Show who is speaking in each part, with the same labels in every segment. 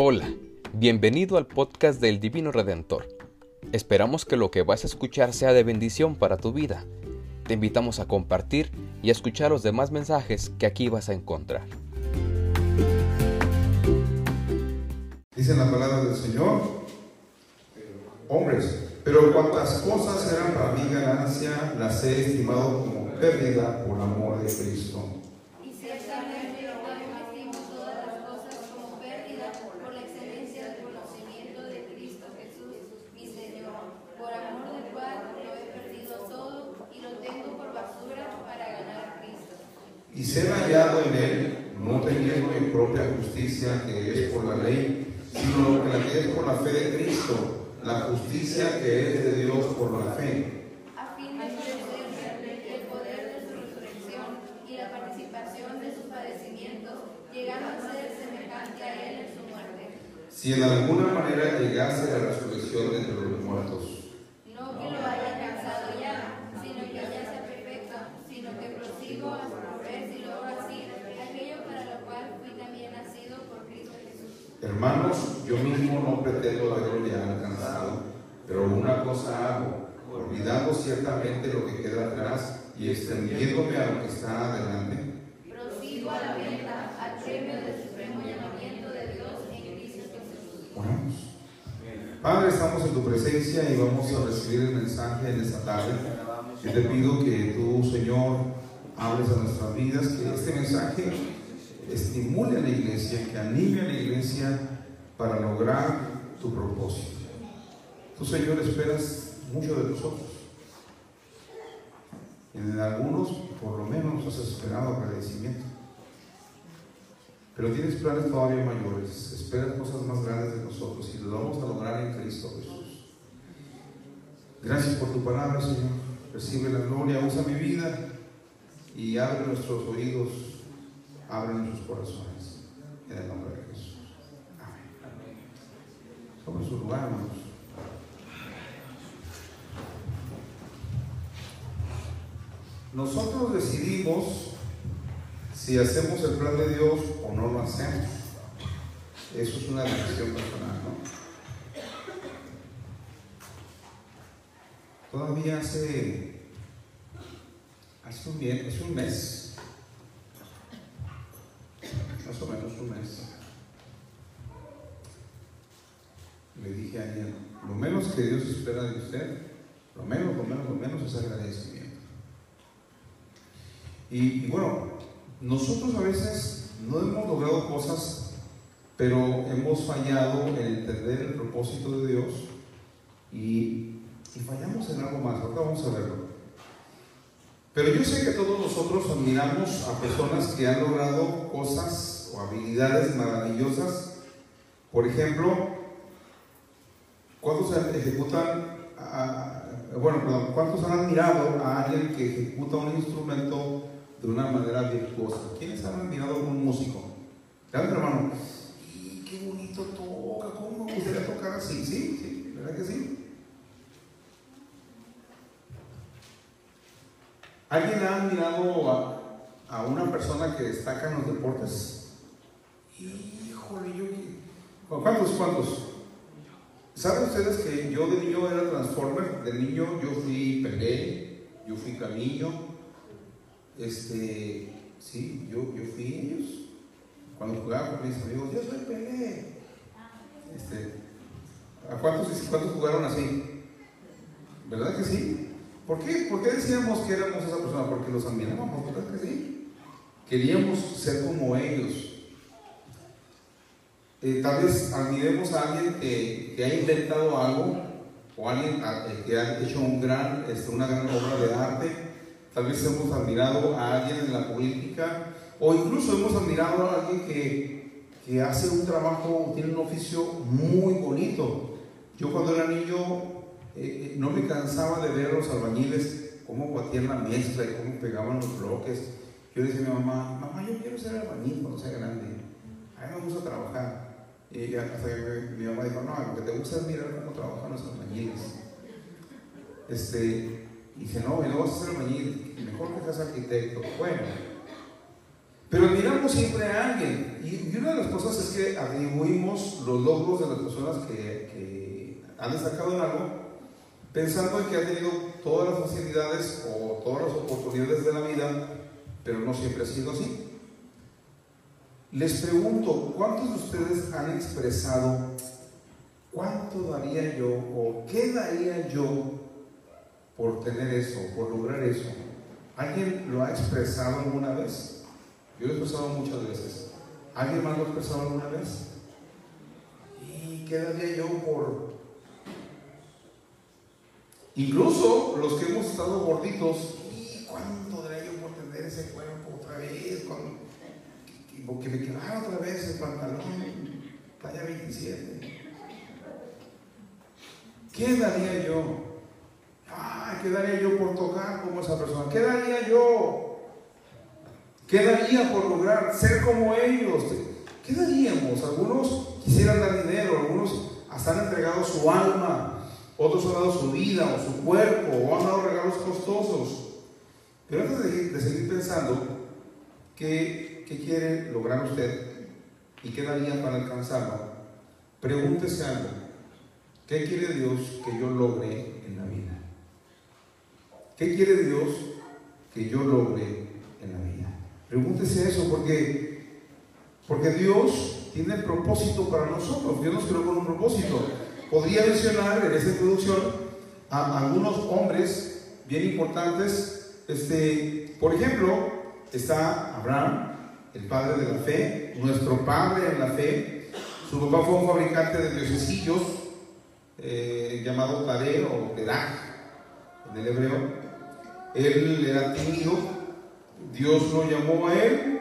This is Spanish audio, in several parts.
Speaker 1: Hola, bienvenido al podcast del Divino Redentor. Esperamos que lo que vas a escuchar sea de bendición para tu vida. Te invitamos a compartir y a escuchar los demás mensajes que aquí vas a encontrar.
Speaker 2: Dice la palabra del Señor, hombres, pero cuantas cosas eran para mí ganancia, las he estimado como pérdida por amor de Cristo.
Speaker 3: Y ciertamente yo también estimo todas las cosas como pérdida por la excelencia del conocimiento de Cristo Jesús, mi Señor, por amor del cual lo he perdido todo y lo tengo por basura para ganar a Cristo.
Speaker 2: Y ser hallado en él, no teniendo mi propia justicia que es por la ley, sino que la que es por la fe de Cristo, la justicia que es de Dios por la fe.
Speaker 3: a fin de conocer el poder de su resurrección y la participación de sus padecimientos, llegando a ser semejante a él en su muerte.
Speaker 2: Si en alguna manera llegase la resurrección de entre los muertos.
Speaker 3: No que lo haya alcanzado ya, sino que ya sea perfecto, sino que prosigo a ver si logro así aquello para lo cual fui también nacido por Cristo Jesús.
Speaker 2: Hermanos, yo mismo no pretendo haberlo alcanzado, pero una cosa hago, olvidando ciertamente lo que queda atrás y extendiéndome a lo que está adelante,
Speaker 3: Prosigo a la meta, al premio del supremo llamamiento de Dios en Cristo Jesús.
Speaker 2: oramos. Padre, estamos en tu presencia y vamos a recibir el mensaje en esta tarde. Yo te pido que tú, Señor, hables a nuestras vidas, que este mensaje estimule a la iglesia, que anime a la iglesia para lograr tu propósito. Tú, Señor, esperas mucho de nosotros. En algunos, por lo menos, nos has esperado agradecimiento. Pero tienes planes todavía mayores. Esperas cosas más grandes de nosotros y lo vamos a lograr en Cristo Jesús. Gracias por tu palabra, Señor. Recibe la gloria, usa mi vida y abre nuestros oídos, abre nuestros corazones. En el nombre de. Amén. Sobre su lugar. Nosotros decidimos si hacemos el plan de Dios o no lo hacemos. Eso es una decisión personal, ¿no? Todavía hace, hace un, bien, hace un mes, más o menos un mes, le dije a lo menos que Dios espera de usted, lo menos, lo menos, lo menos es agradecimiento. Y, y bueno, nosotros a veces no hemos logrado cosas, pero hemos fallado en entender el propósito de Dios y, y fallamos en algo más. Ahorita vamos a verlo. Pero yo sé que todos nosotros admiramos a personas que han logrado cosas o habilidades maravillosas. Por ejemplo, ¿cuántos han admirado a alguien que ejecuta un instrumento de una manera virtuosa. ¿Quiénes han admirado a un músico? Levanten la mano. ¡Y qué bonito toca! ¿Cómo me gustaría tocar así? Sí, sí, ¿verdad que sí? ¿Alguien ha admirado a, a una persona que destaca en los deportes? Híjole, yo. ¿Cuántos? ¿Cuántos? ¿Saben ustedes que yo de niño era Transformer? De niño yo fui Pelé, yo fui Camillo, este, sí, yo, yo fui ellos. Cuando jugaba con mis amigos, yo soy Pelé. Este, ¿A cuántos, cuántos jugaron así? ¿Verdad que sí? ¿Por qué? ¿Por qué decíamos que éramos esa persona? Porque los admirábamos, ¿verdad que sí? Queríamos ser como ellos. Eh, tal vez admiremos a alguien que, que ha inventado algo o alguien a- eh, que ha hecho un gran, este, una gran obra de arte. Tal vez hemos admirado a alguien en la política o incluso hemos admirado a alguien que, que hace un trabajo, tiene un oficio muy bonito. Yo cuando era niño eh, eh, no me cansaba de ver a los albañiles cómo batían la mezcla y cómo pegaban los bloques. Yo le decía a mi mamá, mamá, yo quiero ser albañil cuando sea grande. A mí me gusta trabajar. Y hasta que mi, mamá dijo, no, lo que te gusta es mirar cómo trabajan los albañiles. Este, y dije, no, y no vas a ser albañil, mejor que seas arquitecto. Bueno, Pero admiramos siempre a alguien. Y, una de las cosas es que atribuimos los logros de las personas que, que han destacado en algo, pensando en que han tenido todas las facilidades o todas las oportunidades de la vida, pero no siempre ha sido así. Les pregunto, ¿cuántos de ustedes han expresado cuánto daría yo o qué daría yo por tener eso, por lograr eso? ¿Alguien lo ha expresado alguna vez? Yo lo he expresado muchas veces. ¿Alguien más lo ha expresado alguna vez? ¿Y qué daría yo por... Incluso los que hemos estado gorditos, ¿y cuánto daría yo por tener ese cuerpo otra vez? Que me quedara otra vez el pantalón, talla 27. ¿Qué daría yo? Ay, ¿qué daría yo por tocar como esa persona? ¿Qué daría yo? ¿Qué daría por lograr ser como ellos? ¿Qué daríamos? Algunos quisieran dar dinero, algunos hasta han entregado su alma, otros han dado su vida o su cuerpo, o han dado regalos costosos. Pero antes de, de seguir pensando, que ¿Qué quiere lograr usted y qué daría para alcanzarlo? Pregúntese algo. ¿Qué quiere Dios que yo logre en la vida? ¿Qué quiere Dios que yo logre en la vida? Pregúntese eso porque, porque Dios tiene propósito para nosotros. Dios nos creó con un propósito. Podría mencionar en esta introducción a algunos hombres bien importantes. Este, por ejemplo, está Abraham, el padre de la fe, nuestro padre en la fe. Su papá fue un fabricante de diosecillos eh, llamado Tadeo o Teraj en el hebreo. Él era tímido, Dios lo llamó a él,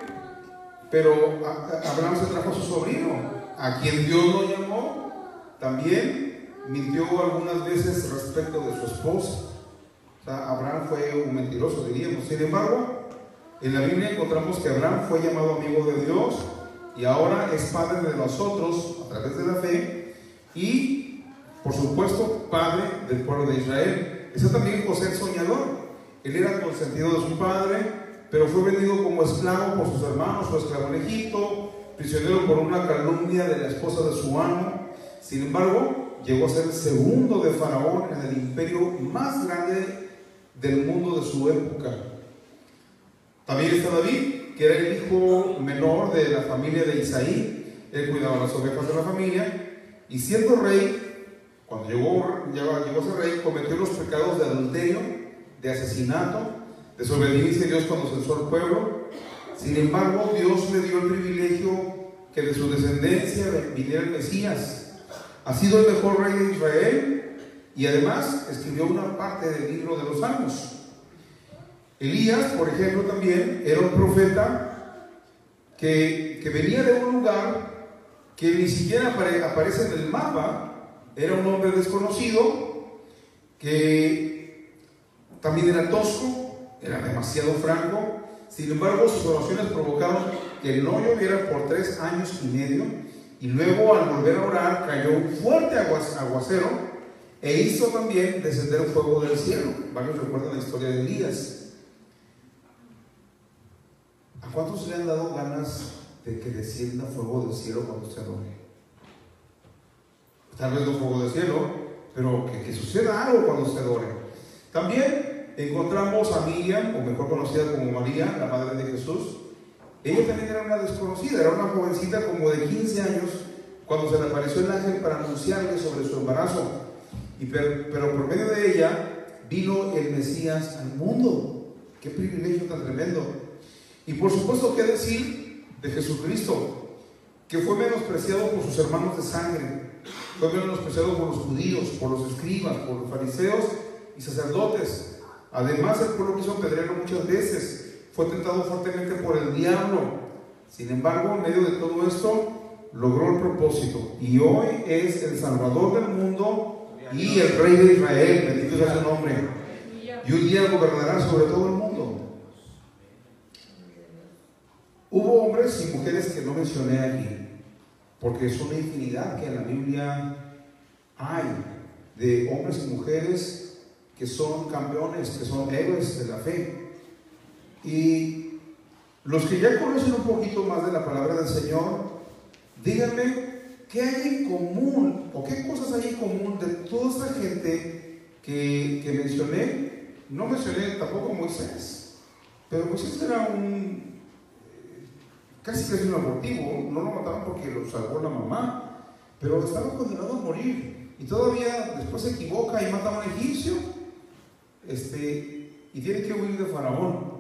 Speaker 2: pero Abraham se trajo a su sobrino, a quien Dios lo llamó, también mintió algunas veces respecto de su esposa. O sea, Abraham fue un mentiroso, diríamos. Sin embargo, en la Biblia encontramos que Abraham fue llamado amigo de Dios y ahora es padre de nosotros a través de la fe y, por supuesto, padre del pueblo de Israel. Está también José el soñador. Él era consentido de su padre, pero fue vendido como esclavo por sus hermanos, su esclavo en Egipto, prisionero por una calumnia de la esposa de su amo. Sin embargo, llegó a ser segundo de Faraón en el imperio más grande del mundo de su época. También está David, que era el hijo menor de la familia de Isaí. Él cuidaba las ovejas de la familia. Y siendo rey, cuando llegó, llegó, a ser rey, cometió los pecados de adulterio, de asesinato, desobediencia a Dios cuando censó al pueblo. Sin embargo, Dios le dio el privilegio que de su descendencia viniera el Mesías. Ha sido el mejor rey de Israel y además escribió una parte del libro de los Salmos. Elías, por ejemplo, también era un profeta que, venía de un lugar que ni siquiera aparece en el mapa, era un hombre desconocido, que también era tosco, era demasiado franco, sin embargo sus oraciones provocaron que no lloviera por tres años y medio, y luego al volver a orar cayó un fuerte aguacero e hizo también descender fuego del cielo. Varios recuerdan la historia de Elías. ¿A cuántos le han dado ganas de que descienda fuego del cielo cuando se adore? Tal vez no fuego del cielo, pero que, suceda algo cuando se adore. También encontramos a Miriam, o mejor conocida como María, la madre de Jesús. Ella también era una desconocida, era una jovencita como de 15 años cuando se le apareció el ángel para anunciarle sobre su embarazo. Y pero por medio de ella vino el Mesías al mundo. Qué privilegio tan tremendo. Y por supuesto, ¿qué decir de Jesucristo? Que fue menospreciado por sus hermanos de sangre, fue menospreciado por los judíos, por los escribas, por los fariseos y sacerdotes. Además, el pueblo quiso apedrearlo muchas veces, fue tentado fuertemente por el diablo. Sin embargo, en medio de todo esto, logró el propósito. Y hoy es el Salvador del mundo y el Rey de Israel, bendito sea su nombre. Y un día gobernará sobre todo el mundo. Hubo hombres y mujeres que no mencioné aquí, porque es una infinidad que en la Biblia hay de hombres y mujeres que son campeones, que son héroes de la fe. Y Los que ya conocen un poquito más de la palabra del Señor, díganme qué hay en común o qué cosas hay en común de toda esta gente que, que mencioné. No mencioné tampoco Moisés, pero Moisés era un casi casi un abortivo, no lo mataban porque lo salvó la mamá, pero estaba condenado a morir. Y todavía después se equivoca y mata a un egipcio este, y tiene que huir de Faraón.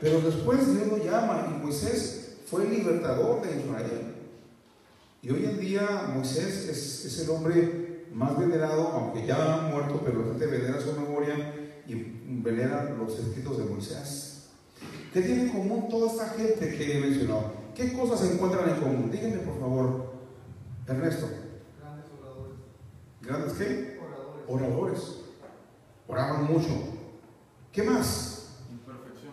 Speaker 2: Pero después Dios lo llama y Moisés fue el libertador de Israel. Y hoy en día Moisés es, es el hombre más venerado, aunque ya ha muerto, pero la gente venera su memoria y venera los escritos de Moisés. ¿Qué tiene en común toda esta gente que he mencionado? ¿Qué cosas se encuentran en común? Díganme por favor, Ernesto.
Speaker 4: Grandes oradores.
Speaker 2: ¿Grandes qué?
Speaker 4: Oradores.
Speaker 2: Oradores. Oraban mucho. ¿Qué más?
Speaker 4: Imperfección.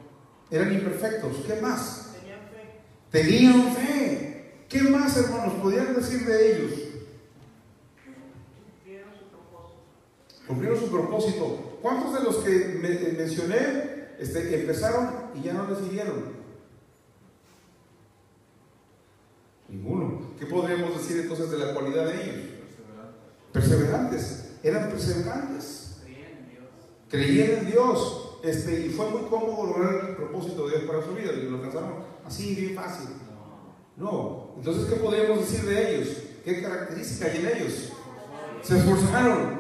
Speaker 2: Eran imperfectos. ¿Qué más?
Speaker 4: Tenían fe.
Speaker 2: Tenían fe. ¿Qué más, hermanos, podían decir de ellos?
Speaker 4: Cumplieron su propósito.
Speaker 2: Cumplieron su propósito. ¿Cuántos de los que me- mencioné este, empezaron y ya no les siguieron? Ninguno. ¿Qué podríamos decir entonces de la cualidad de ellos? Perseverantes. Eran perseverantes.
Speaker 4: Creían en Dios.
Speaker 2: En Dios. Este, y fue muy cómodo lograr el propósito de Dios para su vida. Y lo alcanzaron así, bien fácil. No. Entonces, ¿qué podríamos decir de ellos? ¿Qué características hay en ellos? Se esforzaron.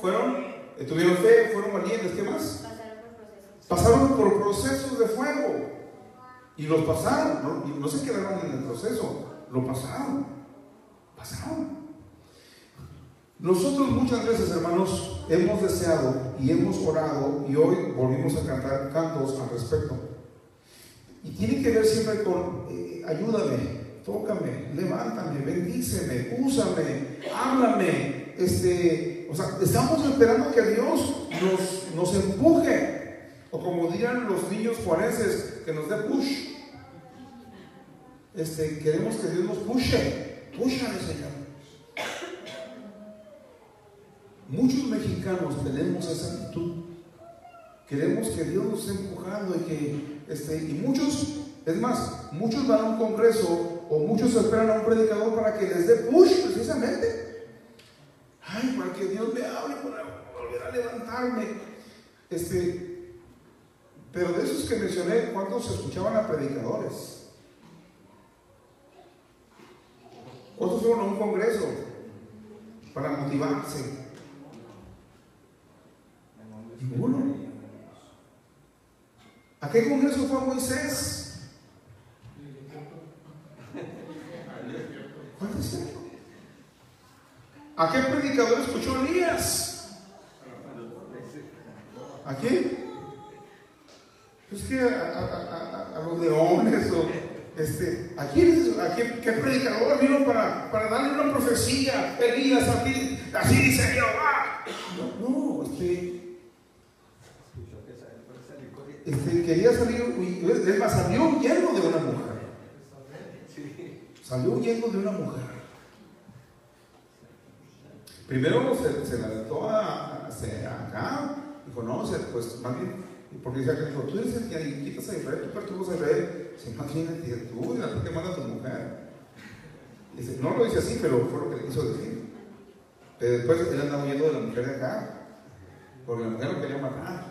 Speaker 2: Fueron, tuvieron fe, fueron valientes. ¿Qué más?
Speaker 3: Pasaron por procesos.
Speaker 2: De fuego. Y los pasaron. No, y no se quedaron en el proceso. Lo pasaron. Pasaron. Nosotros muchas veces, hermanos, hemos deseado y hemos orado y hoy volvimos a cantar cantos al respecto. Y tiene que ver siempre con, eh, ayúdame, tócame, levántame, bendíceme, úsame, háblame. Este, o sea, estamos esperando que Dios nos, nos empuje. O como dirían los niños juarenses, que nos dé push. Este, queremos que Dios nos pushe. Púchame, Señor. Muchos mexicanos tenemos esa actitud. Queremos que Dios nos esté empujando y que este, y muchos, es más, muchos van a un congreso o muchos esperan a un predicador para que les dé push precisamente. Ay, para que Dios me hable, para volver a levantarme. Este, pero de esos que mencioné, ¿cuántos escuchaban a predicadores? ¿Cuántos fueron a un congreso para motivarse? Ninguno. ¿A qué congreso fue Moisés? ¿Cuál es cierto? ¿A qué predicador escuchó Elías? ¿A quién? Pues que a, los leones o este, ¿a quién, a qué, predicador vino para, darle una profecía? Elías, aquí, así dice Jehová. No, no, este, este, quería salir, es más, salió huyendo de una mujer. Salió huyendo de una mujer. Primero se, se la a, a- acá, dijo, no, pues más bien, porque dice dijo, tú eres el que quitas a Israel, tú perturbas a Israel, se imagina tú, y la que manda a tu mujer. Dice, no lo dice así, pero fue lo que le quiso decir. Pero después él andaba huyendo de la mujer de acá, porque la mujer lo quería matar.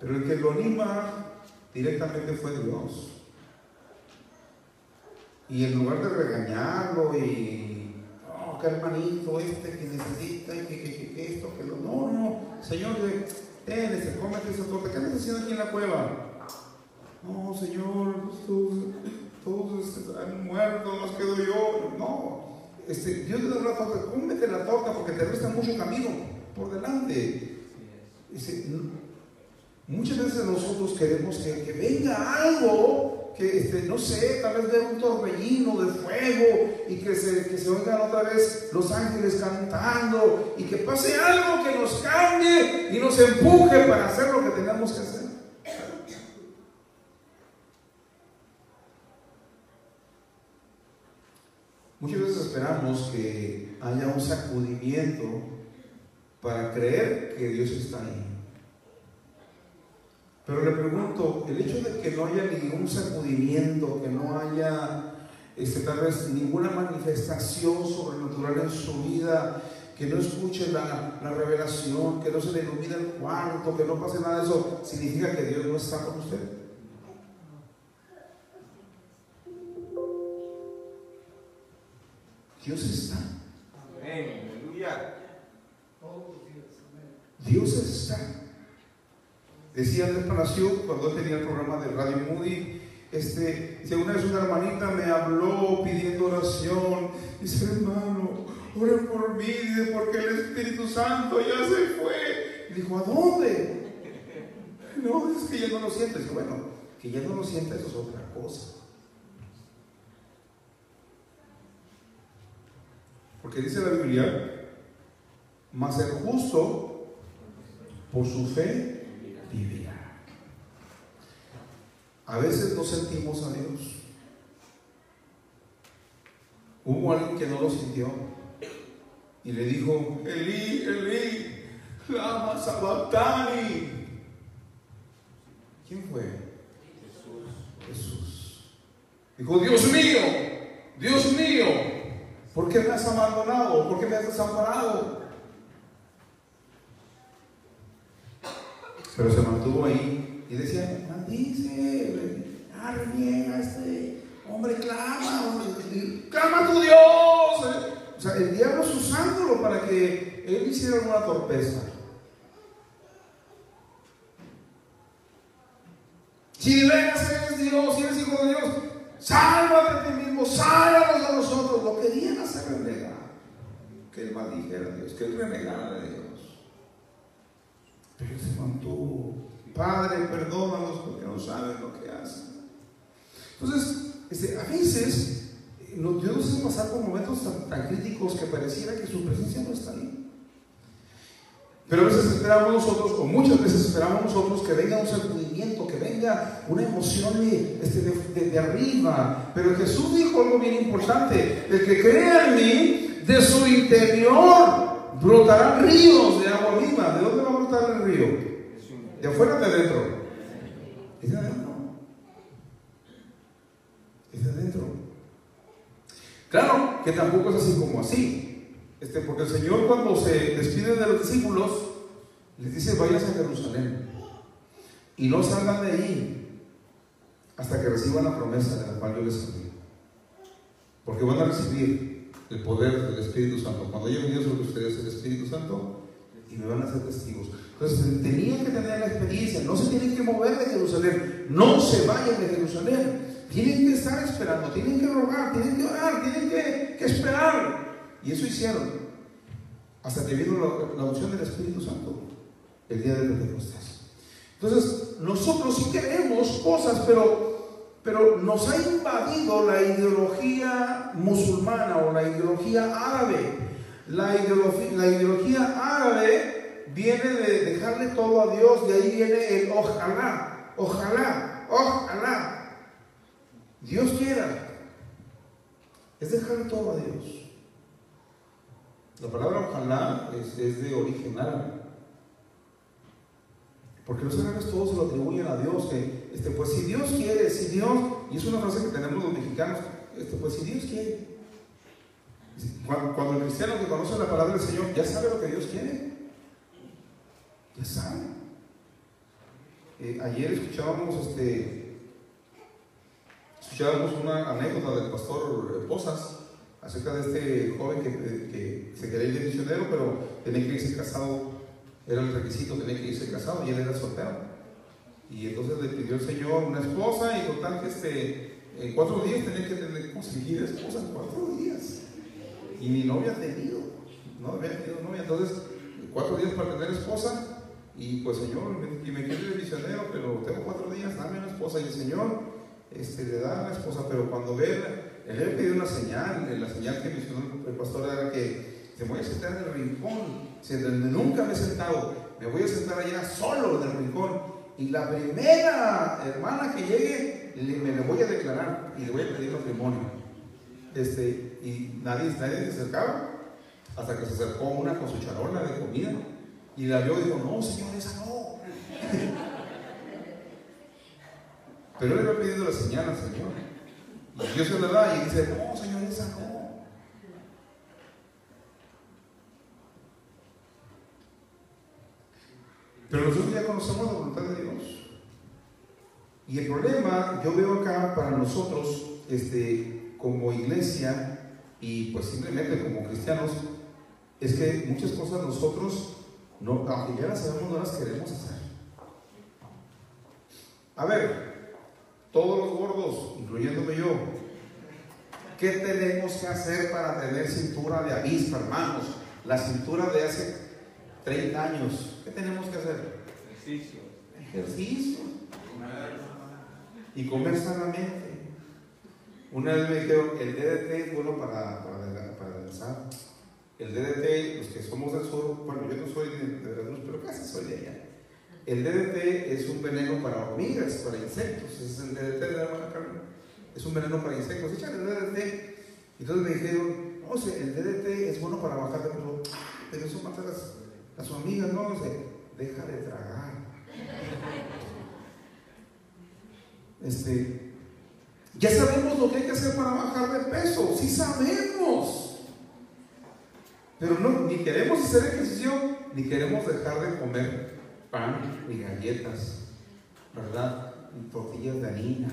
Speaker 2: Pero el que lo anima directamente fue Dios. Y en lugar de regañarlo y, oh, qué hermanito este que necesita y que, que- que- que esto, que lo. No, no, Señor, ten, este, cómete esa torta. ¿Qué andas haciendo aquí en la cueva? No, Señor, todos, todos este, han muerto, nos quedo yo. No, este, Dios le da una torta, cómete la torta porque te resta mucho camino por delante. Muchas veces nosotros queremos que, que venga algo, que este, no sé, tal vez ver un torbellino de fuego y que se, que se oigan otra vez los ángeles cantando y que pase algo que nos cambie y nos empuje para hacer lo que tenemos que hacer. Muchas veces esperamos que haya un sacudimiento para creer que Dios está ahí. Pero le pregunto, el hecho de que no haya ningún sacudimiento, que no haya este, tal vez ninguna manifestación sobrenatural en su vida, que no escuche la, la revelación, que no se le ilumine el cuarto, que no pase nada de eso, significa que Dios no está con usted. Dios está.
Speaker 4: Amén. Aleluya.
Speaker 2: Dios está. Decía Andrés Palacio cuando tenía el programa de Radio Moody, este, una vez una hermanita me habló pidiendo oración, dice hermano, oren por mí, dice, porque el Espíritu Santo ya se fue. Y dijo, ¿a dónde? No, es que ya no lo siente. Dice, bueno, que ya no lo siente, eso es otra cosa. Porque dice la Biblia, mas el justo por su fe A veces no sentimos a Dios. Hubo alguien que no lo sintió y le dijo, Elí, Elí, lama sabactani. ¿Quién fue? Jesús. Dijo, Dios mío, Dios mío, ¿por qué me has abandonado? ¿Por qué me has desamparado? Pero se mantuvo ahí y decía, maldice, ah, reniega este hombre, clama, clama a tu Dios. O sea, el diablo es usándolo para que él hiciera alguna torpeza. Si veras eres Dios, si eres hijo de Dios, sálvate a ti mismo, sálvanos a nosotros. Lo querían hacer renegar. Que él maldijera a Dios, que él renegara de Dios. Pero se mantuvo. Padre, perdónanos porque no saben lo que hacen. Entonces, este, a veces eh, Dios nos hace pasar por momentos tan, críticos que pareciera que su presencia no está ahí. Pero a veces esperamos nosotros, o muchas veces esperamos nosotros, que venga un sacudimiento, que venga una emoción de, este, de- de arriba. Pero Jesús dijo algo bien importante: el que crea en mí, de su interior brotarán ríos de agua viva. ¿De dónde va a brotar el río? ¿De afuera de adentro? Es de adentro. Es de adentro. Claro que tampoco es así como así. Este, porque el Señor cuando se despide de los discípulos, les dice, vayas a Jerusalén. Y no salgan de ahí hasta que reciban la promesa de la cual yo les hablé. Porque van a recibir el poder del Espíritu Santo. Cuando haya venido sobre ustedes el Espíritu Santo, y me van a hacer testigos. Entonces tenían que tener la experiencia, no se tienen que mover de Jerusalén, no se vayan de Jerusalén. Tienen que estar esperando, tienen que rogar, tienen que orar, tienen que, que esperar. Y eso hicieron. Hasta que vino la, la unción del Espíritu Santo el día de Pentecostés. Entonces, nosotros sí queremos cosas, pero, pero nos ha invadido la ideología musulmana o la ideología árabe. La ideología, árabe viene de dejarle todo a Dios, de ahí viene el ojalá, ojalá, ojalá. Dios quiera. Es dejarle todo a Dios. La palabra ojalá es, es de origen árabe. Porque los árabes todos se lo atribuyen a Dios, que este, pues si Dios quiere, si Dios, y es una frase que tenemos los mexicanos, este, pues si Dios quiere. Cuando, el cristiano que conoce la palabra del Señor ya sabe lo que Dios quiere, ya sabe. Eh, ayer escuchábamos este, escuchábamos una anécdota del pastor Posas acerca de este joven que, que se quería ir de misionero, pero tenía que irse casado era el requisito, tenía que irse casado y él era soltero. Y entonces le pidió el Señor una esposa y total que este, en cuatro días tenía que conseguir esposa en cuatro días. Y mi novia ha tenido, no había tenido novia, entonces cuatro días para tener esposa y pues Señor, y me quiero de misionero, pero tengo cuatro días, dame una esposa y el Señor este, le da la esposa, pero cuando ve, él le pidió una señal, la señal que mencionó el pastor era que te voy a sentar en el rincón donde nunca me he sentado, me voy a sentar allá solo en el rincón. Y la primera hermana que llegue, le, me le voy a declarar y le voy a pedir matrimonio. Este, y nadie, nadie se acercaba hasta que se acercó una con su charola de comida. Y la vio y dijo, no, señor, esa no. Pero él le va pidiendo la señal al Señor. Y Dios se la da y dice, no, Señor, esa no. Pero nosotros ya conocemos la voluntad de Dios. Y el problema, yo veo acá para nosotros, este, como iglesia y pues simplemente como cristianos, es que muchas cosas nosotros, no, aunque ya las sabemos, no las queremos hacer. A ver, todos los gordos, incluyéndome yo, ¿qué tenemos que hacer para tener cintura de avispa, hermanos? La cintura de hace 30 años. ¿Qué tenemos que hacer?
Speaker 4: Ejercicio.
Speaker 2: Ejercicio. Y comer sanamente. Una vez me dijeron, el DDT es bueno para, para, para adelgazar. El DDT, los que somos del sur, bueno, yo no soy de, Veracruz, pero casi soy de allá. El DDT es un veneno para hormigas, para insectos. Es el DDT de la hermana Carmen. Es un veneno para insectos. Échale el DDT. Entonces me dijeron, no sé, el DDT es bueno para bajar de peso. "Ah, Pero eso mata las, a sus amigas, no, sé, deja de tragar. Este, ya sabemos lo que hay que hacer para bajar de peso, sí sabemos. Pero no, ni queremos hacer ejercicio, ni queremos dejar de comer pan ni galletas, ¿verdad? Y tortillas de harina.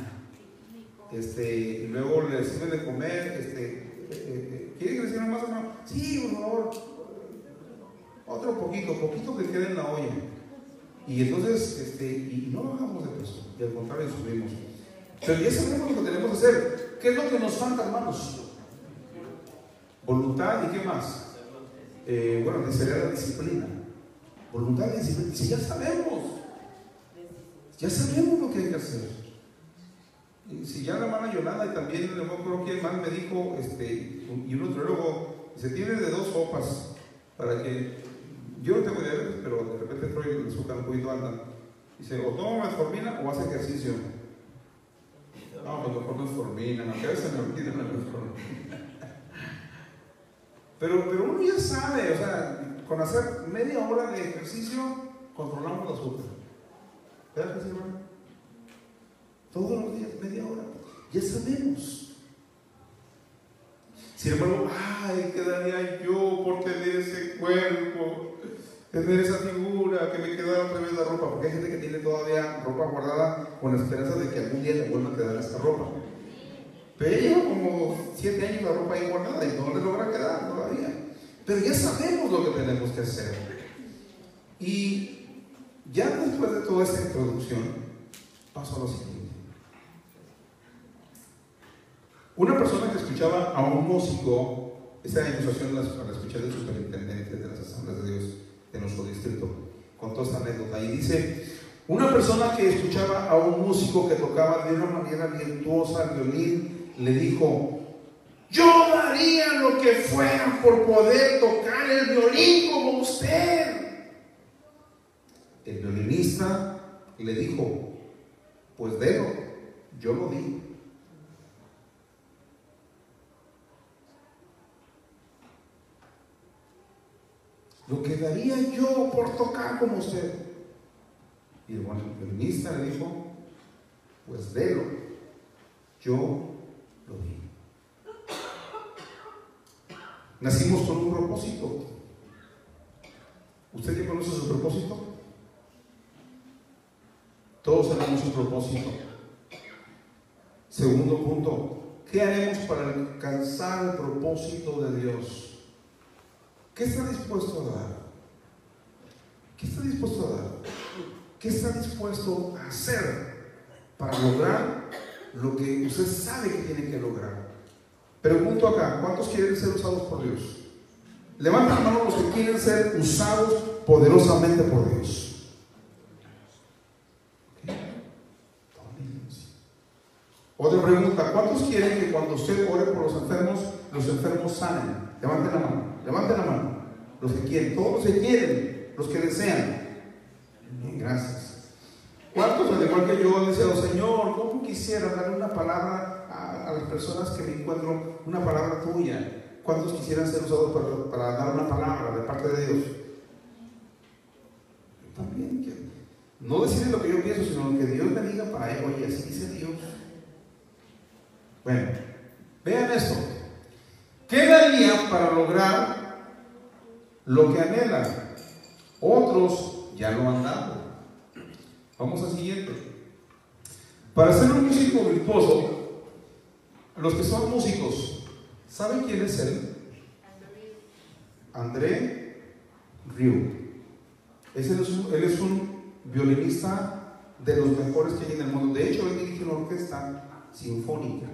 Speaker 2: Este, y luego le sirven de comer, este, eh, eh, ¿quieren que le más o no? Sí, por favor. Otro poquito, poquito que quede en la olla. Y entonces, este, y no bajamos de peso, y al contrario subimos. Pero ya sabemos lo que tenemos que hacer. ¿Qué es lo que nos falta, hermanos? Voluntad y qué más? Eh, bueno, sería la disciplina. Voluntad y disciplina. Si ya sabemos, ya sabemos lo que hay que hacer. Si ya la hermana Yolanda y también no acuerdo quién más me dijo, este, y un nutriólogo, se tiene de dos sopas para que yo no tengo diabetes, pero de repente Troy el azúcar un poquito alta. Dice, o toma metformina o hace ejercicio. No, pues mejor metformina, a veces me olvida la metformina. Pero, pero uno ya sabe, o sea, con hacer media hora de ejercicio controlamos el azúcar. ¿Verdad que sí, hermano? Todos los días, media hora. Ya sabemos. Sin embargo, ay, ¿qué daría yo por tener ese cuerpo? Tener esa figura, que me quedara otra vez la ropa. Porque hay gente que tiene todavía ropa guardada con la esperanza de que algún día le vuelva a quedar esta ropa. Pero ella lleva como siete años la ropa ahí guardada y no le logra quedar todavía. Pero ya sabemos lo que tenemos que hacer. Y ya después de toda esta introducción, paso a lo siguiente. Una persona que escuchaba a un músico, esta ilustración la, la escuché del superintendente de las asambleas de Dios de nuestro distrito, contó esta anécdota y dice, una persona que escuchaba a un músico que tocaba de una manera virtuosa el violín, le dijo, yo daría lo que fuera por poder tocar el violín como usted. El violinista le dijo, pues délo, yo lo di. Lo que daría yo por tocar como usted. Y el violinista le dijo, pues délo, yo lo di. Nacimos con un propósito. ¿Usted ya conoce su propósito? Todos tenemos un propósito. Segundo punto, ¿qué haremos para alcanzar el propósito de Dios? ¿Qué está dispuesto a dar? ¿Qué está dispuesto a dar? ¿Qué está dispuesto a hacer para lograr lo que usted sabe que tiene que lograr? Pregunto acá, ¿cuántos quieren ser usados por Dios? Levanten la mano los que quieren ser usados poderosamente por Dios. Otra pregunta, ¿cuántos quieren que cuando usted ore por los enfermos, los enfermos sanen? Levanten la mano, levanten la mano. Los que quieren, todos los que quieren, los que desean. Gracias. ¿Cuántos, al igual que yo, han deseado, Señor, cómo quisiera darle una palabra a, las personas que me encuentro, una palabra tuya? ¿Cuántos quisieran ser usados para, para dar una palabra de parte de Dios? También quiero. no decirle lo que yo pienso, sino que Dios me diga para él. Oye, así dice Dios. Bueno, vean esto. ¿Qué daría para lograr lo que anhelan? Otros ya lo han dado. Vamos al siguiente. Para ser un músico virtuoso, los que son músicos, ¿saben quién es él? André un- él es un violinista de los mejores que hay en el mundo. De hecho, él dirige una orquesta sinfónica.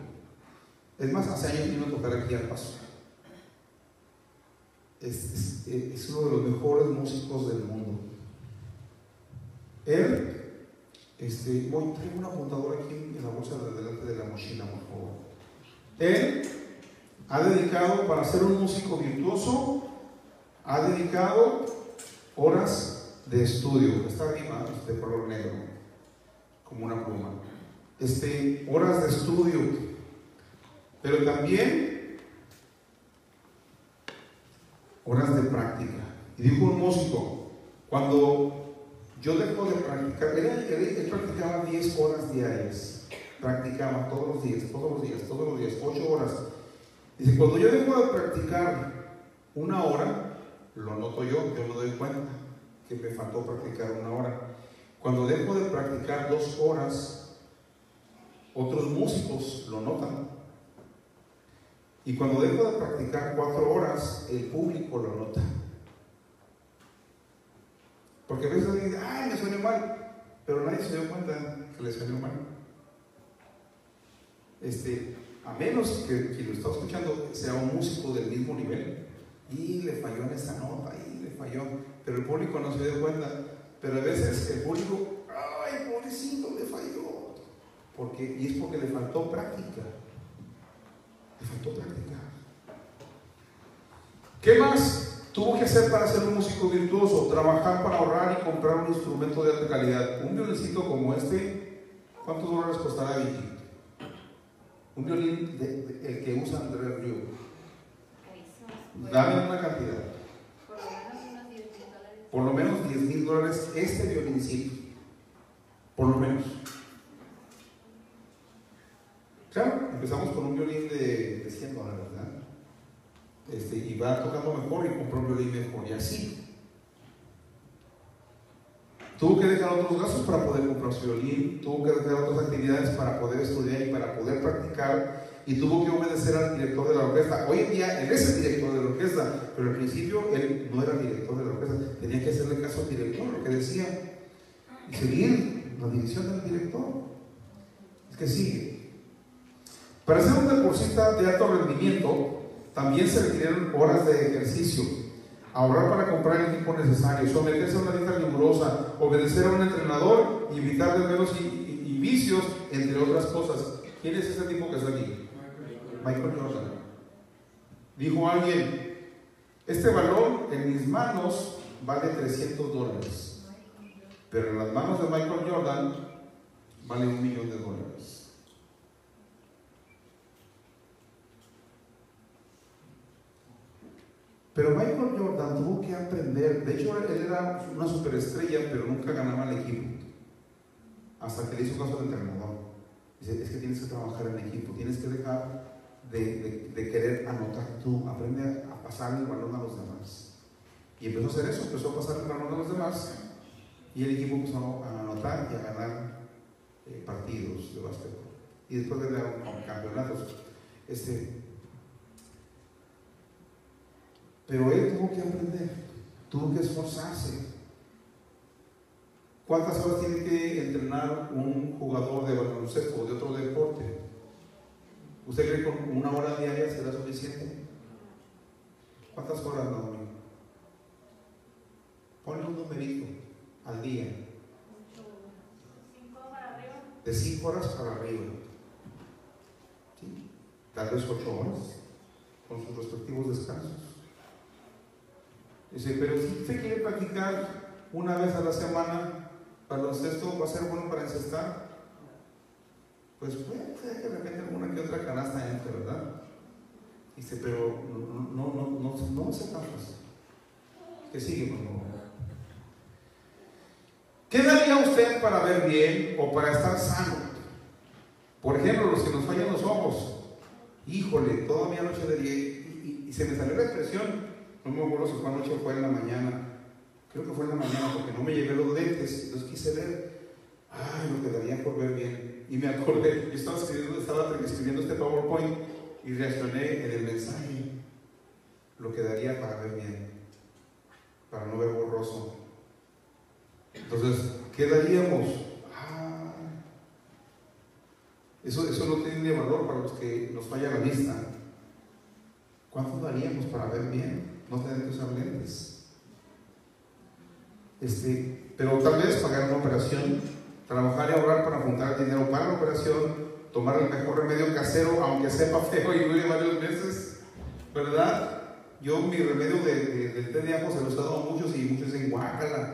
Speaker 2: Es más, hace años vino a tocar aquí al paso. Es, uno de los mejores músicos del mundo. Él, este, voy, traigo un apuntador aquí en la bolsa de delante de la mochila, por favor. Él ha dedicado, para ser un músico virtuoso, ha dedicado horas de estudio. Está arriba, de color negro, como una pluma. Este, horas de estudio. Pero también horas de práctica. Y dijo un músico, cuando yo dejo de practicar, él, practicaba 10 horas diarias, practicaba todos los días, todos los días, todos los días, 8 horas. Dice, cuando yo dejo de practicar una hora, lo noto yo, yo me doy cuenta que me faltó practicar una hora. Cuando dejo de practicar dos horas, otros músicos lo notan. Y cuando dejo de practicar cuatro horas, el público lo nota. Porque a veces alguien dice, ay, me suena mal, pero nadie se dio cuenta que le suena mal. Este, a menos que quien lo está escuchando sea un músico del mismo nivel y le falló en esa nota y le falló, pero el público no se dio cuenta. Pero a veces el público, ay, pobrecito, le falló. Porque, y es porque le faltó práctica. Le faltó práctica. ¿Qué más tuvo que hacer para ser un músico virtuoso? Trabajar para ahorrar y comprar un instrumento de alta calidad. Un violincito como este, ¿cuántos dólares costará Vicky? Un violín, de- de- el que usa Andrés Río. Dame una cantidad.
Speaker 3: Por lo menos unos 10 mil dólares.
Speaker 2: Por lo menos 10 mil dólares este violincito. Por lo menos. Claro, empezamos con un violín de, de 100 dólares, ¿verdad? Este, y va tocando mejor y compró un violín mejor, y así. Tuvo que dejar otros gastos para poder comprar su violín, tuvo que dejar otras actividades para poder estudiar y para poder practicar, y tuvo que obedecer al director de la orquesta. Hoy en día él es el director de la orquesta, pero al principio él no era director de la orquesta, tenía que hacerle caso al director, lo que decía, y seguir la dirección del director. Es que sigue. Para ser un deportista de alto rendimiento, también se requieren horas de ejercicio, ahorrar para comprar el equipo necesario, someterse a una dieta rigurosa, obedecer a un entrenador y evitar desvelos y, y- y vicios, entre otras cosas. ¿Quién es ese tipo que está aquí? Michael Jordan. Dijo alguien, este balón en mis manos vale 300 dólares, pero en las manos de Michael Jordan vale un millón de dólares. Pero Michael Jordan tuvo que aprender, de hecho él era una superestrella, pero nunca ganaba el equipo. Hasta que le hizo caso al entrenador. Dice, es que tienes que trabajar en equipo, tienes que dejar de, querer anotar tú, aprende a, pasar el balón a los demás. Y empezó a hacer eso, empezó a pasar el balón a los demás y el equipo empezó a anotar y a ganar eh, partidos de básquetbol. Y después de dar campeonatos. Este, pero él tuvo que aprender, tuvo que esforzarse. ¿Cuántas horas tiene que entrenar un jugador de baloncesto o de otro deporte? ¿Usted cree que con una hora diaria será suficiente? ¿Cuántas horas, Naomi? Ponle un numerito al día. De 5 horas para arriba. ¿Sí? Tal vez 8 horas, con sus respectivos descansos. Dice, pero si usted quiere practicar una vez a la semana baloncesto, va a ser bueno para encestar. Pues puede que de repente alguna que otra canasta entre, ¿verdad? Dice, pero no, no, no, no, no. Que sigue, por favor. ¿Qué daría usted para ver bien o para estar sano. Por ejemplo, los que nos fallan los ojos. Híjole, toda mi noche de día. Y, y, se me salió la expresión, no me acuerdo si fue anoche o fue en la mañana. Creo que fue en la mañana porque no me llevé los lentes. Entonces quise ver. Ay, lo quedaría por ver bien. Y me acordé, yo estaba escribiendo, estaba escribiendo este PowerPoint y reaccioné en el mensaje. Lo quedaría para ver bien, para no ver borroso. Entonces, ¿qué daríamos? Ah, eso, eso no tiene valor para los que nos falla la vista. ¿Cuánto daríamos para ver bien? No tener que usar lentes. Este, pero tal vez pagar una operación, trabajar y ahorrar para juntar dinero para la operación, tomar el mejor remedio casero, aunque sepa feo y dure varios meses, ¿verdad? Yo mi remedio de, de, del té de ajo se lo he dado a muchos y muchos dicen guácala.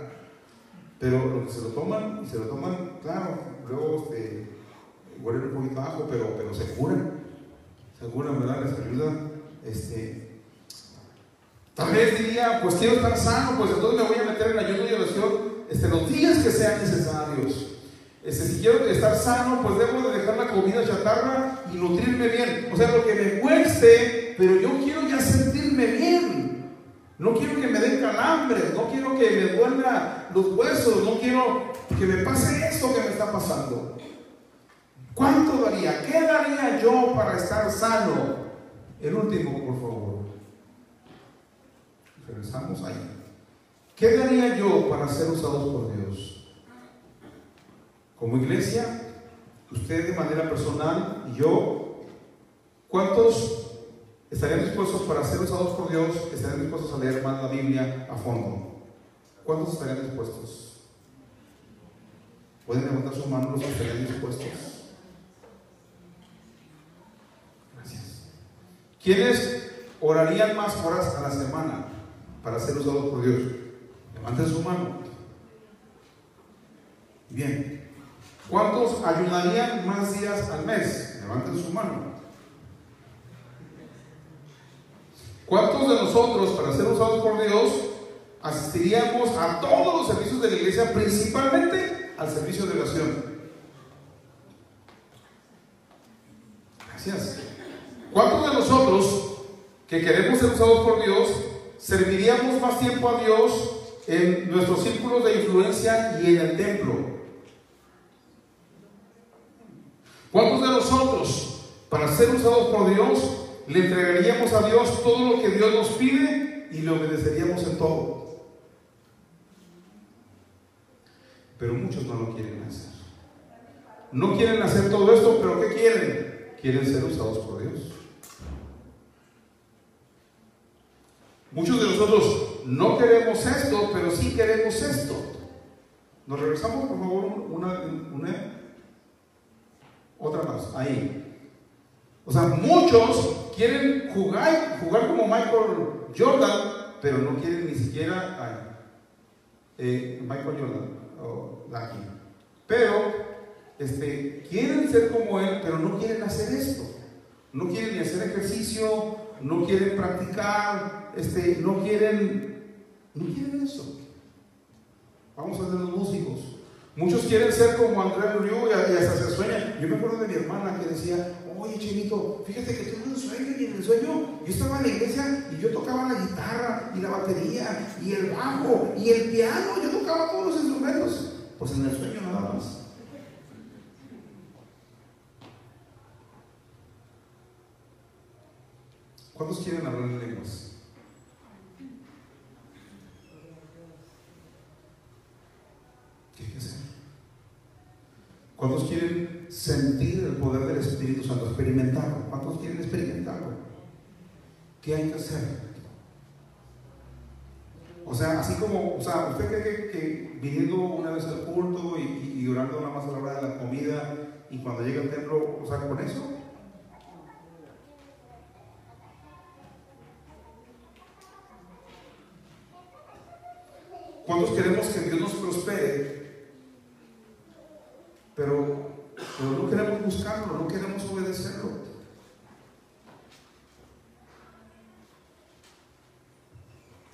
Speaker 2: Pero los que se lo toman, y se lo toman, claro, luego este, huelen un poquito ajo, pero, pero se curan. Se curan, ¿verdad? Les ayuda. Este, tal vez diría, pues quiero estar sano, pues entonces me voy a meter en ayuno y oración este, los días que sean necesarios. Este, si quiero estar sano, pues debo de dejar la comida chatarra y nutrirme bien. O sea, lo que me cueste, pero yo quiero ya sentirme bien. No quiero que me den calambres, no quiero que me duela los huesos, no quiero que me pase esto que me está pasando. ¿Cuánto daría? ¿Qué daría yo para estar sano? El último, por favor. Regresamos ahí. ¿Qué daría yo para ser usados por Dios? Como iglesia, usted de manera personal y yo, ¿cuántos estarían dispuestos para ser usados por Dios? ¿Estarían dispuestos a leer más la Biblia a fondo? ¿Cuántos estarían dispuestos? ¿Pueden levantar su mano los que estarían dispuestos? Gracias. ¿Quiénes orarían más horas a la semana para ser usados por Dios? Levanten su mano. Bien. ¿Cuántos ayudarían más días al mes? Levanten su mano. ¿Cuántos de nosotros, para ser usados por Dios, asistiríamos a todos los servicios de la iglesia, principalmente al servicio de oración? Gracias. ¿Cuántos de nosotros que queremos ser usados por Dios, serviríamos más tiempo a Dios en nuestros círculos de influencia y en el templo? ¿Cuántos de nosotros, para ser usados por Dios, le entregaríamos a Dios todo lo que Dios nos pide y le obedeceríamos en todo? Pero muchos no lo quieren hacer. No quieren hacer todo esto, pero ¿qué quieren? Quieren ser usados por Dios. Muchos de nosotros no queremos esto, pero sí queremos esto. Nos regresamos, por favor, una, una otra más, ahí. O sea, muchos quieren jugar, jugar como Michael Jordan, pero no quieren ni siquiera eh, Michael Jordan o Lucky. Pero este, quieren ser como él, pero no quieren hacer esto. No quieren ni hacer ejercicio, no quieren practicar, este, no quieren, no quieren eso. Vamos a ser los músicos. Muchos quieren ser como Andrés Riu y hasta se sueñan. Yo me acuerdo de mi hermana que decía, oye Chinito, fíjate que tuve un sueño y en el sueño yo estaba en la iglesia y yo tocaba la guitarra y la batería y el bajo y el piano, yo tocaba todos los instrumentos. Pues en el sueño nada más. ¿Cuántos quieren hablar en lenguas? ¿Qué hay que hacer? ¿Cuántos quieren sentir el poder del Espíritu Santo, experimentarlo? ¿Cuántos quieren experimentarlo? ¿Qué hay que hacer? O sea, así como, o sea, ¿usted cree que, que viniendo una vez al culto y, y, y, orando nada más a la hora de la comida y cuando llega al templo, o sea, con eso? ¿Cuántos queremos que Dios nos prospere? Pero, pero no queremos buscarlo, no queremos obedecerlo.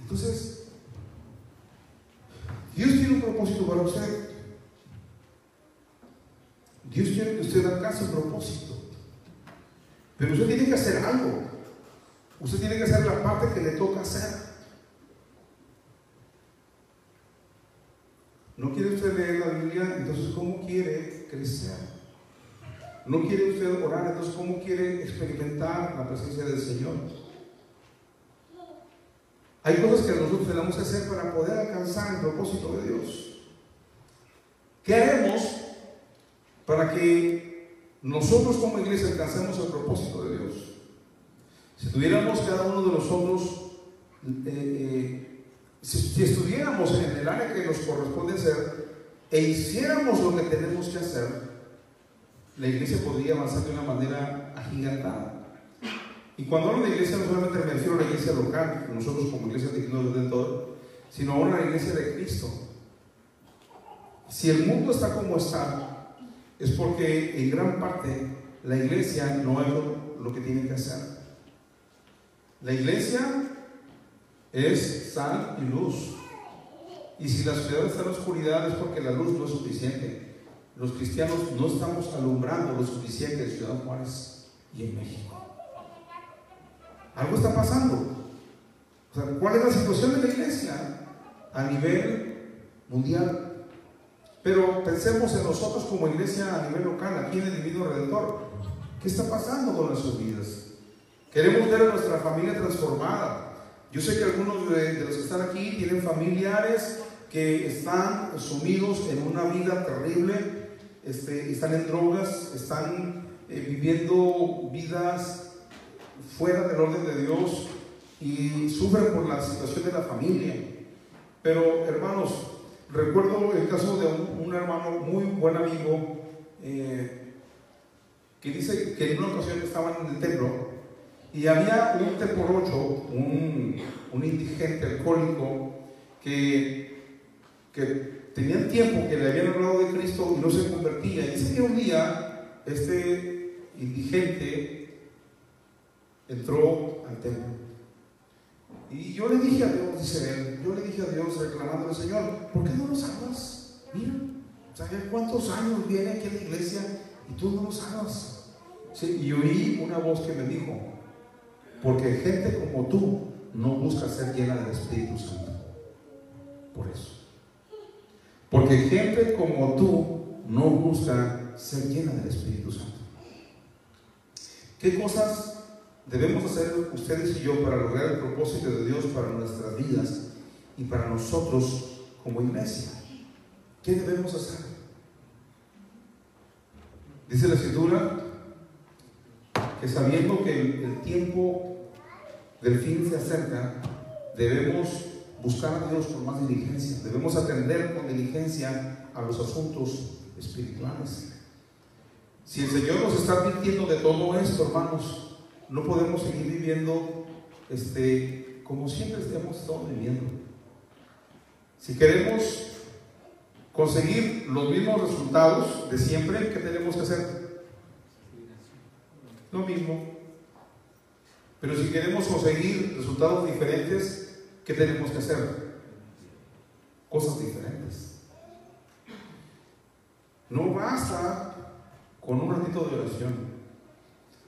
Speaker 2: Entonces, Dios tiene un propósito para usted. Dios quiere que usted alcance un propósito. Pero usted tiene que hacer algo. Usted tiene que hacer la parte que le toca hacer. ¿No quiere usted leer la Biblia? Entonces, ¿cómo quiere crecer? ¿No quiere usted orar? Entonces, ¿cómo quiere experimentar la presencia del Señor? Hay cosas que nosotros tenemos que hacer para poder alcanzar el propósito de Dios. ¿Qué haremos para que nosotros como iglesia alcancemos el propósito de Dios? Si tuviéramos cada uno de nosotros eh, eh, si, estuviéramos en el área que nos corresponde hacer e hiciéramos lo que tenemos que hacer, la iglesia podría avanzar de una manera agigantada. Y cuando hablo de iglesia, no solamente me refiero a la iglesia local, nosotros como iglesia de Cristo sino ahora la iglesia de Cristo. Si el mundo está como está, es porque en gran parte la iglesia no es lo que tiene que hacer. La iglesia es sal y luz. Y si la ciudad está en oscuridad es porque la luz no es suficiente. Los cristianos no estamos alumbrando lo suficiente en Ciudad Juárez y en México. Algo está pasando. ¿cuál es la situación de la iglesia a nivel mundial? Pero pensemos en nosotros como iglesia a nivel local, aquí en el Divino Redentor. ¿Qué está pasando con nuestras vidas? Queremos ver a nuestra familia transformada. Yo sé que algunos de, los que están aquí tienen familiares que están sumidos en una vida terrible, este, están en drogas, están eh, viviendo vidas fuera del orden de Dios y sufren por la situación de la familia. Pero hermanos, recuerdo el caso de un, hermano muy buen amigo eh, que dice que en una ocasión estaban en el templo y había un T por ocho, un, indigente alcohólico, que, que tenía tiempo que le habían hablado de Cristo y no se convertía. Y ese un día, este indigente entró al templo. Y yo le dije a Dios, dice él, yo le dije a Dios reclamándole, Señor, ¿por qué no lo salvas? Mira, ¿sabes cuántos años viene aquí a la iglesia y tú no lo salvas? y oí una voz que me dijo, porque gente como tú no busca ser llena del Espíritu Santo. Por eso. Porque gente como tú no busca ser llena del Espíritu Santo. ¿Qué cosas debemos hacer ustedes y yo para lograr el propósito de Dios para nuestras vidas y para nosotros como iglesia? ¿Qué debemos hacer? Dice la escritura que sabiendo que el, tiempo del fin se acerca, debemos buscar a Dios con más diligencia, debemos atender con diligencia a los asuntos espirituales. Si el Señor nos está advirtiendo de todo esto, hermanos, no podemos seguir viviendo este, como siempre hemos estado viviendo. Si queremos conseguir los mismos resultados de siempre, ¿qué tenemos que hacer? lo mismo. Pero si queremos conseguir resultados diferentes, ¿qué tenemos que hacer? Cosas diferentes. No basta con un ratito de oración.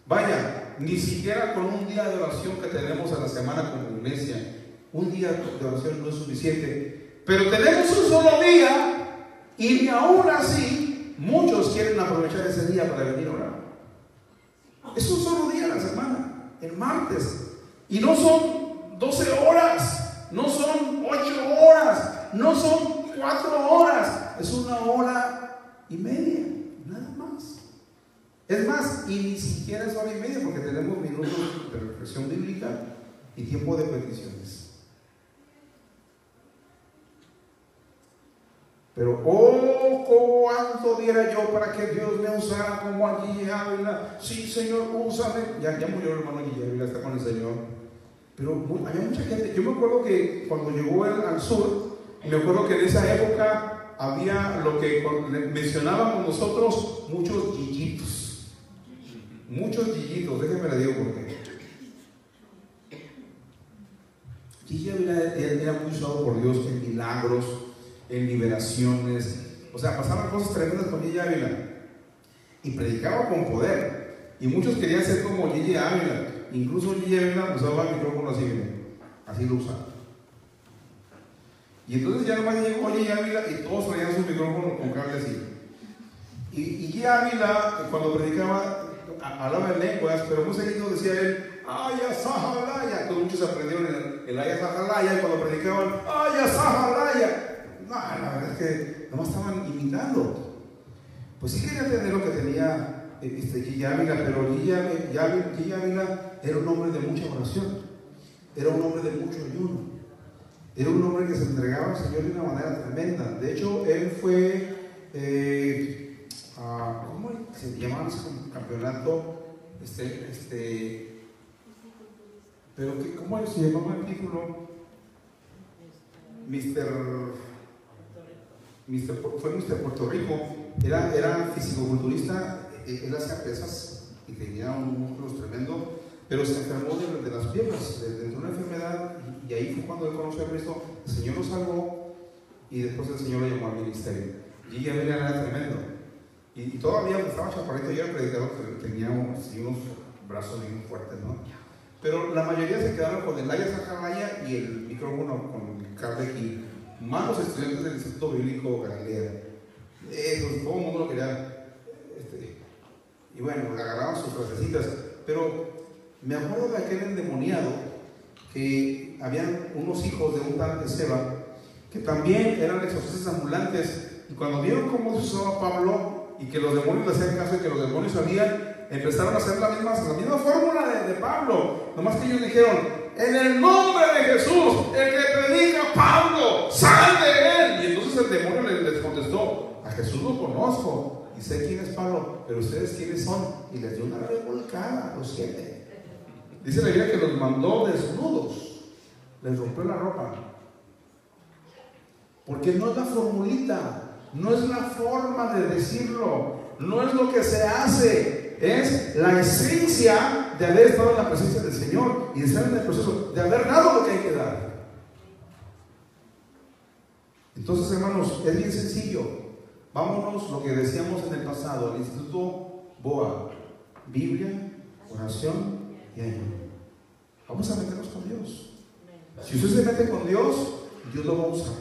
Speaker 2: Vaya, ni siquiera con un día de oración que tenemos a la semana como iglesia. Un día de oración no es suficiente. Pero tenemos un solo día y aún así muchos quieren aprovechar ese día para venir a orar. Es un solo día a la semana, el martes. Y no son 12 horas, no son 8 horas, no son 4 horas. Es una hora y media, nada más. Es más, y ni siquiera es hora y media porque tenemos minutos de reflexión bíblica y tiempo de peticiones. Pero, oh, cuánto diera yo para que Dios me usara como a Ávila. Sí, Señor, úsame. Ya, ya murió el hermano Guille Ávila, está con el Señor. Pero había mucha gente. Yo me acuerdo que cuando llegó al sur, me acuerdo que en esa época había lo que mencionábamos nosotros, muchos guillitos. Muchos guillitos, déjenme le digo por qué. Guille Ávila era muy usado por Dios en milagros en liberaciones. O sea, pasaban cosas tremendas con ella Ávila. y predicaba con poder. Y muchos querían ser como Gigi Ávila. Incluso Gigi Ávila usaba el micrófono así, así lo usaba. Y entonces ya nomás llegó Gigi Ávila y todos traían su micrófono con cable así. Y, Gigi Ávila, cuando predicaba, hablaba en lenguas, pero muy seguido decía él, Aya Sahalaya. Todos muchos aprendieron el, el Aya Sahalaya cuando predicaban, Aya Sahalaya. No, la verdad es que nomás estaban imitando. Pues sí quería tener lo que tenía este, Ávila, pero Guilla Ávila era un hombre de mucha oración, era un hombre de mucho ayuno, era un hombre que se entregaba al Señor de una manera tremenda. De hecho, él fue, eh, ¿cómo se llamaba ese campeonato? Este, este, pero ¿cómo se llamaba el título? Mister, Mister, fue Mister Puerto Rico era, era fisicoculturista, e, él hacía pesas y tenía un músculo tremendo, pero se enfermó de, las piernas, de, una enfermedad, y, ahí fue cuando él conoció a Cristo, el Señor lo salvó y después el Señor lo llamó al ministerio. Y ella era tremendo. Y, todavía estaba chaparrito, yo era predicador, tenía unos, brazos bien fuertes, ¿no? Pero la mayoría se quedaron con el Aya Sajalaya y el micrófono con el cable aquí. Más los estudiantes del Instituto Bíblico Galilea. Eso, todo el mundo lo quería. Este, y bueno, agarraban sus frasecitas. Pero me acuerdo de aquel endemoniado que habían unos hijos de un tal de Seba que también eran exorcistas ambulantes. Y cuando vieron cómo se usaba Pablo y que los demonios le hacían caso y que los demonios sabían, empezaron a hacer la misma, la misma fórmula de, de Pablo. Nomás que ellos dijeron, en el nombre de Jesús, el que predica Pablo, sal de él. Y entonces el demonio les contestó, a Jesús lo conozco y sé quién es Pablo, pero ustedes quiénes son. Y les dio una revolcada a los siete. Dice la Biblia que los mandó desnudos, les rompió la ropa. Porque no es la formulita, no es la forma de decirlo, no es lo que se hace, es la esencia de haber estado en la presencia del Señor y de estar en el proceso, de haber dado lo que hay que dar. Entonces, hermanos, es bien sencillo. Vámonos lo que decíamos en el pasado, el Instituto BOA, Biblia, oración y ayuno. Vamos a meternos con Dios. Si usted se mete con Dios, Dios lo va a usar.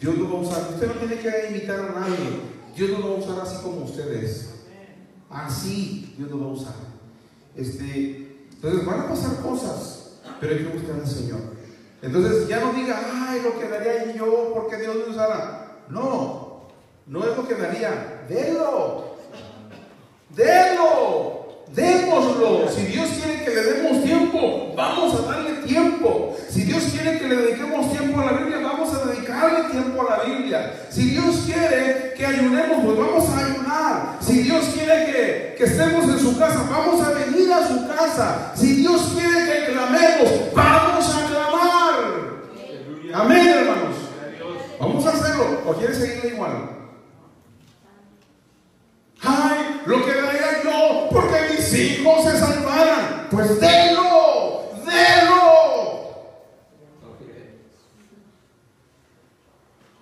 Speaker 2: Dios lo va a usar. Usted no tiene que imitar a nadie. Dios lo va a usar así como ustedes. Así Dios lo va a usar. Este, entonces van a pasar cosas, pero hay que buscar al Señor. Entonces ya no diga, ay, lo quedaría yo porque Dios me usará. No, no es lo que daría. Delo. Delo. Démoslo. Si Dios quiere que le demos tiempo, vamos a darle tiempo. Si Dios quiere que le dediquemos tiempo a la Biblia, vamos a dedicarle tiempo a la Biblia. Si Dios quiere que ayunemos, pues vamos a ayunar. Si Dios quiere que, estemos en su casa, vamos a venir a su casa. Si Dios quiere que clamemos, vamos a clamar. Amén, hermanos. Vamos a hacerlo. ¿O quieres seguir igual? Ay, lo que daría yo porque mis hijos se salvaran. Pues délo, délo.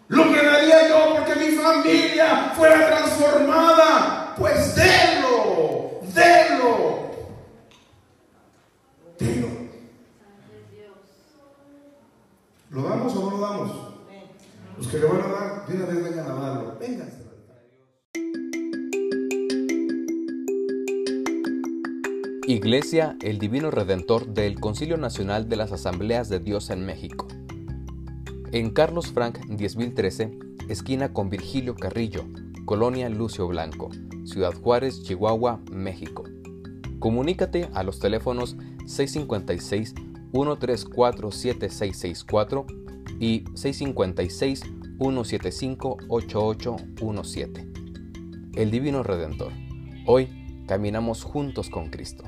Speaker 2: Lo que daría yo porque mi familia fuera transformada. Pues délo, délo. ¿Lo damos o no lo damos? Los que le van a dar, de una vez vengan a darlo. Vengan.
Speaker 1: Iglesia El Divino Redentor del Concilio Nacional de las Asambleas de Dios en México. En Carlos Frank 10013, esquina con Virgilio Carrillo, Colonia Lucio Blanco, Ciudad Juárez, Chihuahua, México. Comunícate a los teléfonos 656 134 7664 y 656 175 8817. El Divino Redentor. Hoy caminamos juntos con Cristo.